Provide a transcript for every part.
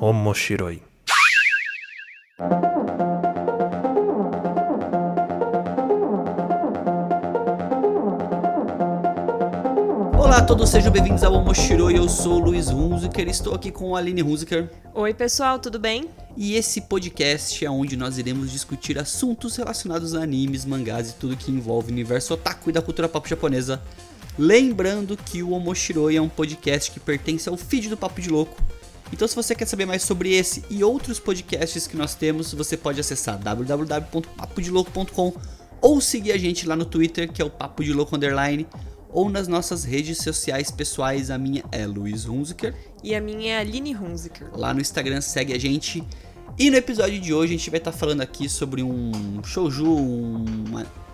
Omoshiroi. Olá a todos, sejam bem-vindos ao Omoshiroi. Eu sou o Luiz Hunziker, estou aqui com a Aline Hunziker. Oi, pessoal, tudo bem? E esse podcast é onde nós iremos discutir assuntos relacionados a animes, mangás e tudo que envolve o universo otaku e da cultura pop japonesa. Lembrando que o Omoshiroi é um podcast que pertence ao feed do Papo de Louco. Então, se você quer saber mais sobre esse e outros podcasts que nós temos, você pode acessar www.papodelouco.com ou seguir a gente lá no Twitter, que é o Papo de Louco Underline, ou nas nossas redes sociais pessoais. A minha é Luiz Hunziker. E a minha é Aline Hunziker. Lá no Instagram segue a gente. E no episódio de hoje a gente vai estar falando aqui sobre um shouju, um,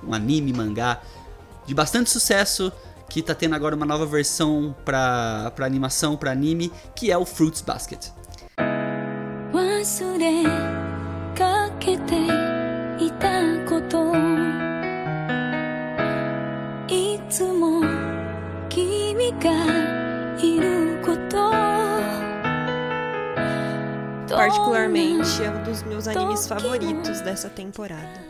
um anime, mangá de bastante sucesso que tá tendo agora uma nova versão pra, pra animação, pra anime, que é o Fruits Basket. Particularmente é um dos meus animes favoritos dessa temporada.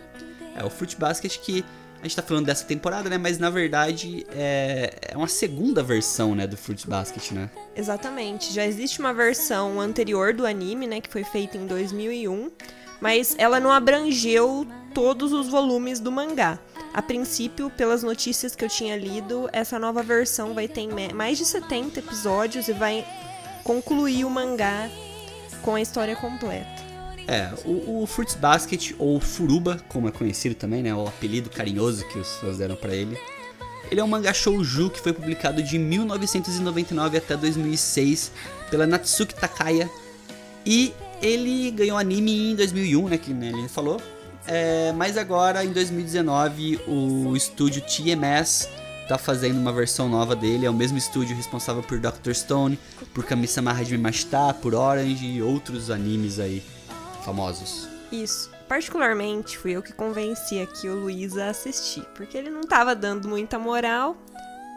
É o Fruit Basket que a gente tá falando dessa temporada, né? Mas na verdade é, é uma segunda versão, né, do Fruit Basket, né? Exatamente. Já existe uma versão anterior do anime, né, que foi feita em 2001, mas ela não abrangeu todos os volumes do mangá. A princípio, pelas notícias que eu tinha lido, essa nova versão vai ter mais de 70 episódios e vai concluir o mangá com a história completa. É, o, o Fruits Basket, ou Furuba, como é conhecido também, né? O apelido carinhoso que os fãs deram pra ele. Ele é um mangá shouju que foi publicado de 1999 até 2006 pela Natsuki Takaya. E ele ganhou anime em 2001, né? Que né, ele falou. É, mas agora, em 2019, o estúdio TMS tá fazendo uma versão nova dele. É o mesmo estúdio responsável por Dr. Stone, por Kami-sama Hajime Mashita, por Orange e outros animes aí famosos. Isso. Particularmente fui eu que convenci aqui o Luiz a assistir, porque ele não tava dando muita moral,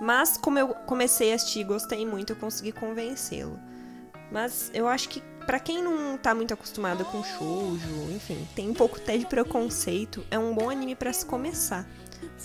mas como eu comecei a assistir e gostei muito, eu consegui convencê-lo. Mas eu acho que pra quem não tá muito acostumado com shoujo, enfim, tem um pouco até de preconceito, é um bom anime pra se começar.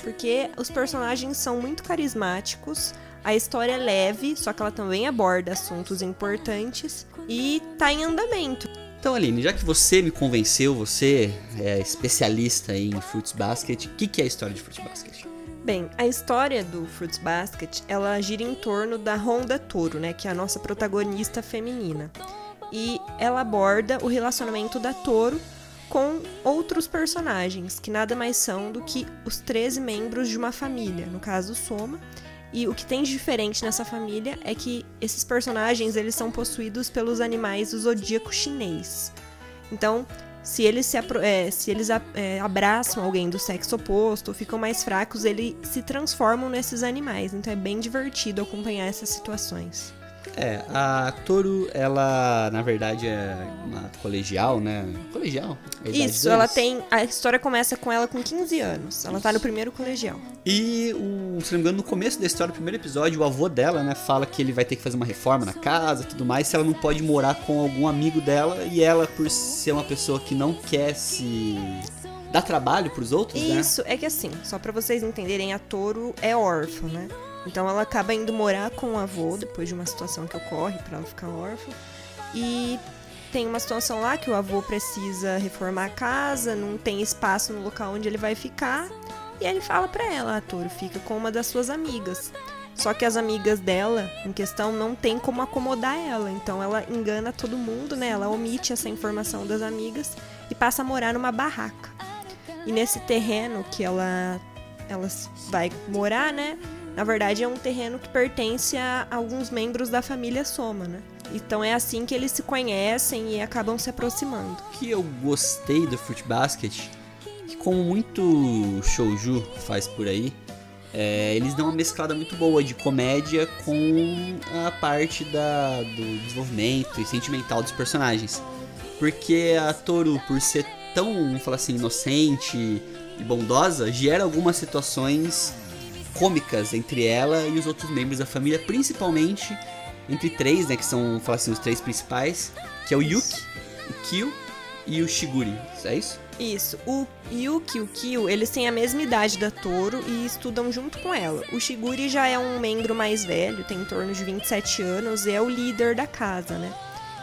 Porque os personagens são muito carismáticos, a história é leve, só que ela também aborda assuntos importantes e tá em andamento. Então, Aline, já que você me convenceu, você é especialista em Fruits Basket, o que, que é a história de Fruits Basket? Bem, a história do Fruits Basket, ela gira em torno da Honda Toro, né, que é a nossa protagonista feminina. E ela aborda o relacionamento da Toro com outros personagens, que nada mais são do que os 13 membros de uma família, no caso Soma. E o que tem de diferente nessa família é que esses personagens eles são possuídos pelos animais do zodíaco chinês. Então, se eles se, é, se eles é, abraçam alguém do sexo oposto ficam mais fracos, eles se transformam nesses animais. Então é bem divertido acompanhar essas situações. É, a Toru, ela, na verdade, é uma colegial, né? Colegial? idade Isso, ela tem. A história começa com ela com 15 anos. Ela tá no primeiro colegial. E, o, se não me engano, no começo da história, no primeiro episódio, o avô dela, né, fala que ele vai ter que fazer uma reforma na casa e tudo mais, se ela não pode morar com algum amigo dela, e ela, por ser uma pessoa que não quer se dar trabalho pros outros, né? Isso, é que assim, só pra vocês entenderem, a Toro é órfã, né? Então ela acaba indo morar com o avô depois de uma situação que ocorre pra ela ficar órfã. E tem uma situação lá que o avô precisa reformar a casa, não tem espaço no local onde ele vai ficar. E ele fala pra ela, a fica com uma das suas amigas. Só que as amigas dela, em questão, não tem como acomodar ela. Então ela engana todo mundo, né? Ela omite essa informação das amigas e passa a morar numa barraca. E nesse terreno que ela, ela vai morar, né? Na verdade, é um terreno que pertence a alguns membros da família Soma, né? Então é assim que eles se conhecem e acabam se aproximando. O que eu gostei do Fruit Basket, que como muito shouju faz por aí, é, eles dão uma mesclada muito boa de comédia com a parte da, do desenvolvimento e sentimental dos personagens. Porque a Toru, por ser tão, vamos falar assim, inocente e bondosa, gera algumas situações cômicas entre ela e os outros membros da família, principalmente entre três, né, que são, fala assim, os três principais, que é o Yuki, o Kyo e o Shiguri. É isso? Isso. O Yuki e o Kyo, eles têm a mesma idade da Toro e estudam junto com ela. O Shiguri já é um membro mais velho, tem em torno de 27 anos e é o líder da casa, né?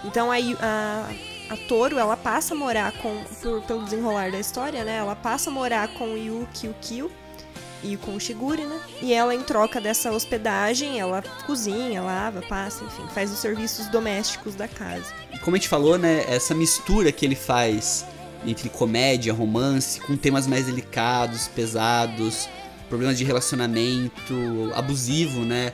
Então a, a, a Toro, ela passa a morar com, por, pelo desenrolar da história, né? Ela passa a morar com o Yuki e o Kyo e com o Shiguri, né? E ela, em troca dessa hospedagem, ela cozinha, lava, passa, enfim, faz os serviços domésticos da casa. E como a gente falou, né, essa mistura que ele faz entre comédia, romance, com temas mais delicados, pesados, problemas de relacionamento abusivo, né?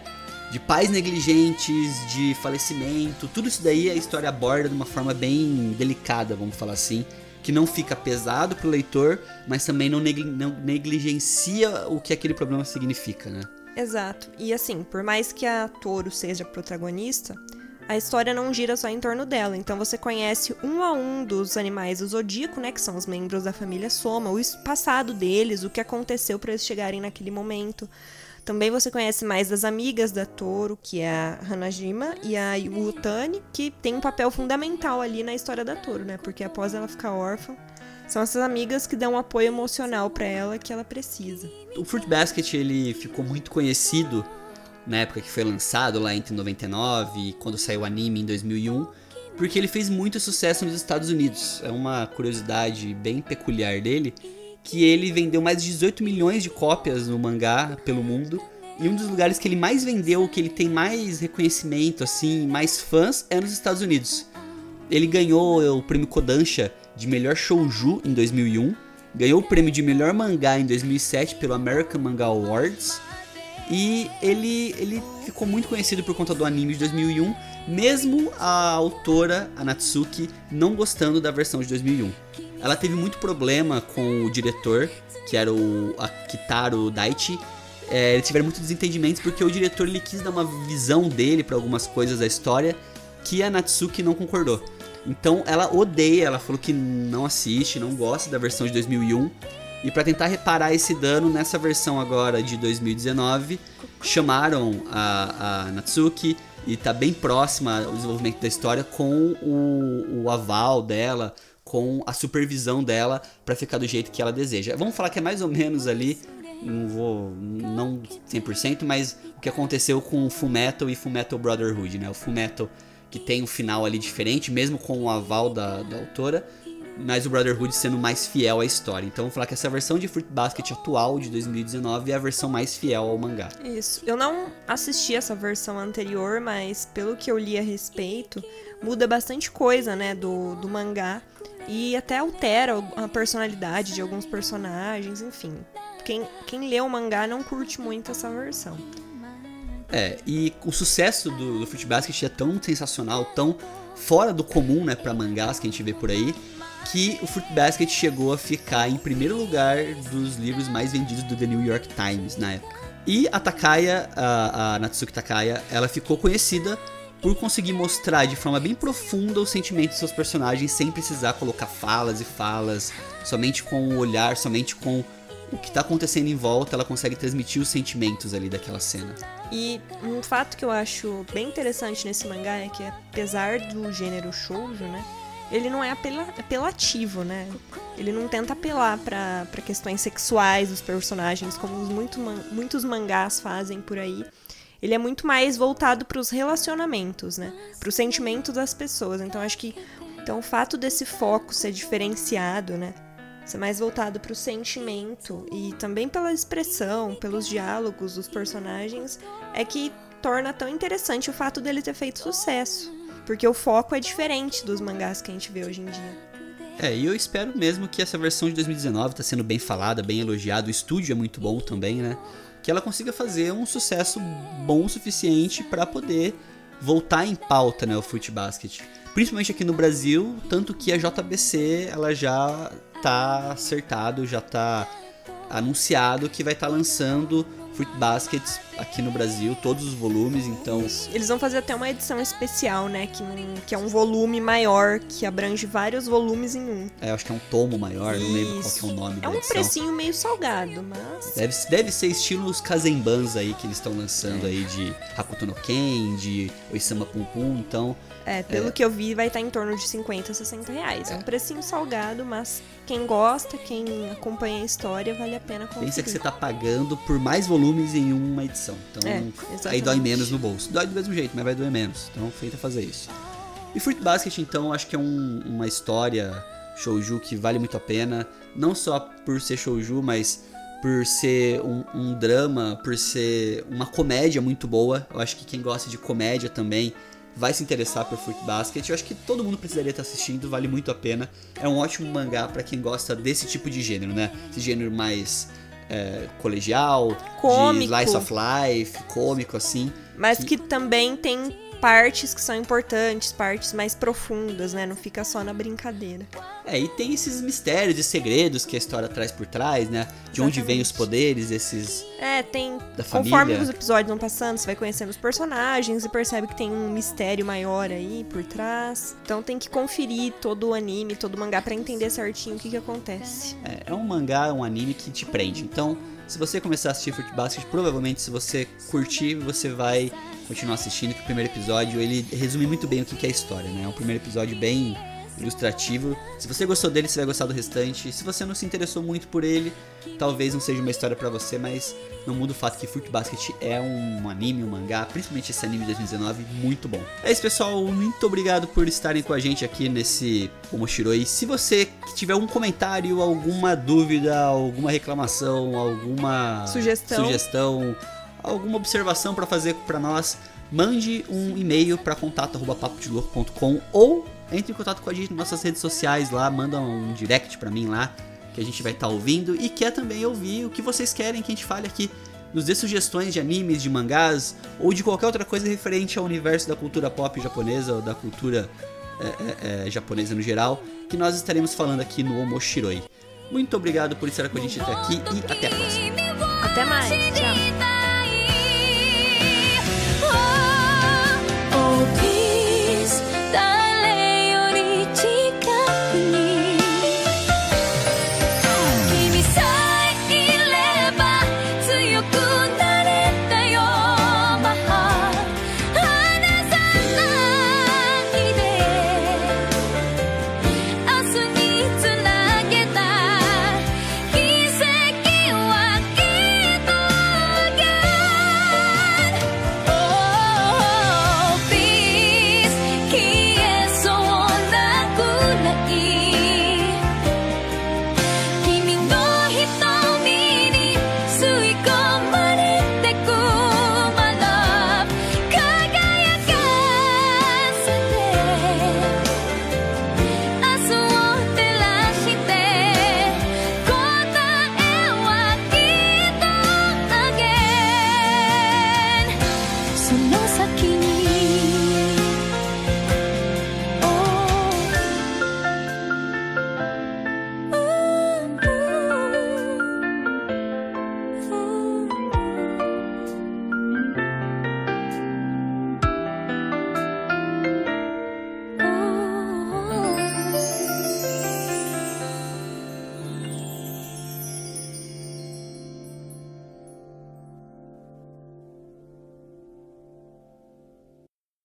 De pais negligentes, de falecimento, tudo isso daí a história aborda de uma forma bem delicada, vamos falar assim, que não fica pesado pro leitor, mas também não, negli não negligencia o que aquele problema significa, né? Exato. E assim, por mais que a Toro seja protagonista, a história não gira só em torno dela. Então você conhece um a um dos animais do zodíaco, né, que são os membros da família Soma, o passado deles, o que aconteceu para eles chegarem naquele momento. Também você conhece mais das amigas da Toro, que é a Hanajima e a Utani, que tem um papel fundamental ali na história da Toro, né? Porque após ela ficar órfã, são essas amigas que dão um apoio emocional para ela que ela precisa. O Fruit Basket ele ficou muito conhecido na época que foi lançado lá entre 99 e quando saiu o anime em 2001, porque ele fez muito sucesso nos Estados Unidos. É uma curiosidade bem peculiar dele que ele vendeu mais de 18 milhões de cópias no mangá pelo mundo. E um dos lugares que ele mais vendeu, que ele tem mais reconhecimento, assim, mais fãs, é nos Estados Unidos. Ele ganhou o prêmio Kodansha de melhor shouju em 2001, ganhou o prêmio de melhor mangá em 2007 pelo American Manga Awards e ele, ele ficou muito conhecido por conta do anime de 2001, mesmo a autora, a Natsuki, não gostando da versão de 2001. Ela teve muito problema com o diretor, que era o Kitaro Daichi. É, eles tiveram muitos desentendimentos porque o diretor ele quis dar uma visão dele para algumas coisas da história que a Natsuki não concordou. Então ela odeia, ela falou que não assiste, não gosta da versão de 2001 e para tentar reparar esse dano nessa versão agora de 2019, chamaram a, a Natsuki e tá bem próxima ao desenvolvimento da história com o, o aval dela, com a supervisão dela para ficar do jeito que ela deseja. Vamos falar que é mais ou menos ali, não vou não 100%, mas o que aconteceu com o Fullmetal e Fullmetal Brotherhood, né? O Fullmetal que tem um final ali diferente, mesmo com o aval da, da autora, mas o Brotherhood sendo mais fiel à história. Então vou falar que essa versão de Fruit Basket atual de 2019 é a versão mais fiel ao mangá. Isso. Eu não assisti essa versão anterior, mas pelo que eu li a respeito, muda bastante coisa, né, do, do mangá e até altera a personalidade de alguns personagens, enfim. Quem, quem lê o mangá não curte muito essa versão. É, e o sucesso do, do Fruit Basket é tão sensacional, tão fora do comum, né, para mangás que a gente vê por aí, que o Fruit Basket chegou a ficar em primeiro lugar dos livros mais vendidos do The New York Times na época. E a Takaya, a, a Natsuki Takaya, ela ficou conhecida por conseguir mostrar de forma bem profunda os sentimentos dos seus personagens sem precisar colocar falas e falas, somente com o olhar, somente com o que está acontecendo em volta, ela consegue transmitir os sentimentos ali daquela cena. E um fato que eu acho bem interessante nesse mangá é que apesar do gênero shoujo, né, ele não é apela apelativo, né? Ele não tenta apelar para questões sexuais dos personagens, como muito, muitos mangás fazem por aí. Ele é muito mais voltado para os relacionamentos, né? Para os sentimentos das pessoas. Então acho que então o fato desse foco ser diferenciado, né? Ser mais voltado para o sentimento e também pela expressão, pelos diálogos dos personagens, é que torna tão interessante o fato dele ter feito sucesso. Porque o foco é diferente dos mangás que a gente vê hoje em dia. É, e eu espero mesmo que essa versão de 2019 tá sendo bem falada, bem elogiada, o estúdio é muito bom também, né? Que ela consiga fazer um sucesso bom o suficiente para poder voltar em pauta, né, o Fruit Basket. Principalmente aqui no Brasil, tanto que a JBC ela já tá acertado, já tá anunciado que vai estar tá lançando Fruit Baskets aqui no Brasil, todos os volumes, então. Eles vão fazer até uma edição especial, né? Que, que é um volume maior, que abrange vários volumes em um. É, acho que é um tomo maior, não lembro qual Isso. que é o nome É da um edição. precinho meio salgado, mas. Deve, deve ser estilo os Kazembans aí que eles estão lançando aí de Hakuto no Ken, de Oisama Pum Pum, então É, pelo que eu vi, vai estar em torno de 50 a 60 reais. É um precinho salgado, mas quem gosta, quem acompanha a história, vale a pena conferir. pensa que você tá pagando por mais volumes em uma edição. Então É, aí dói menos no bolso. Dói do mesmo jeito, mas vai doer menos. Então feita fazer isso. E Fruit Basket, então, acho que é um- uma história shouju que vale muito a pena. Não só por ser shouju, mas por ser um, um drama, por ser uma comédia muito boa. Eu acho que quem gosta de comédia também vai se interessar por Fruit Basket. Eu acho que todo mundo precisaria estar assistindo, vale muito a pena. É um ótimo mangá pra quem gosta desse tipo de gênero, né? Esse gênero mais é, colegial, Cômico. de slice of life, cômico assim. Mas que também tem partes que são importantes, partes mais profundas, né? Não fica só na brincadeira. É, e tem esses mistérios e segredos que a história traz por trás, né? De onde vêm os Exatamente. poderes, esses. É, tem. Da conforme família. os episódios vão passando, você vai conhecendo os personagens e percebe que tem um mistério maior aí por trás. Então tem que conferir todo o anime, todo o mangá pra entender certinho o que, que acontece. É, é um mangá, um anime que te prende. Então, se você começar a assistir Fruit Basket, provavelmente se você curtir, você vai continuar assistindo, que o primeiro episódio ele resume muito bem o que que é a história, né? É um primeiro episódio bem ilustrativo. Se você gostou dele, você vai gostar do restante. Se você não se interessou muito por ele, talvez não seja uma história pra você, mas não muda o fato que Fruit Basket é um anime, um mangá, principalmente esse anime de 2019, muito bom. É isso, pessoal. Muito obrigado por estarem com a gente aqui nesse Omoshiroi. Se você tiver algum comentário, alguma dúvida, alguma reclamação, alguma Sugestão. sugestão alguma observação pra fazer pra nós, mande um e-mail para contato@papodelouco.com ou entre em contato com a gente nas nossas redes sociais lá, manda um direct pra mim lá, que a gente vai estar ouvindo e quer também ouvir o que vocês querem que a gente fale aqui. Nos dê sugestões de animes, de mangás ou de qualquer outra coisa referente ao universo da cultura pop japonesa ou da cultura é, é, é, japonesa no geral, que nós estaremos falando aqui no Omoshiroi. Muito obrigado por estar com a gente até aqui e até a próxima. Até mais!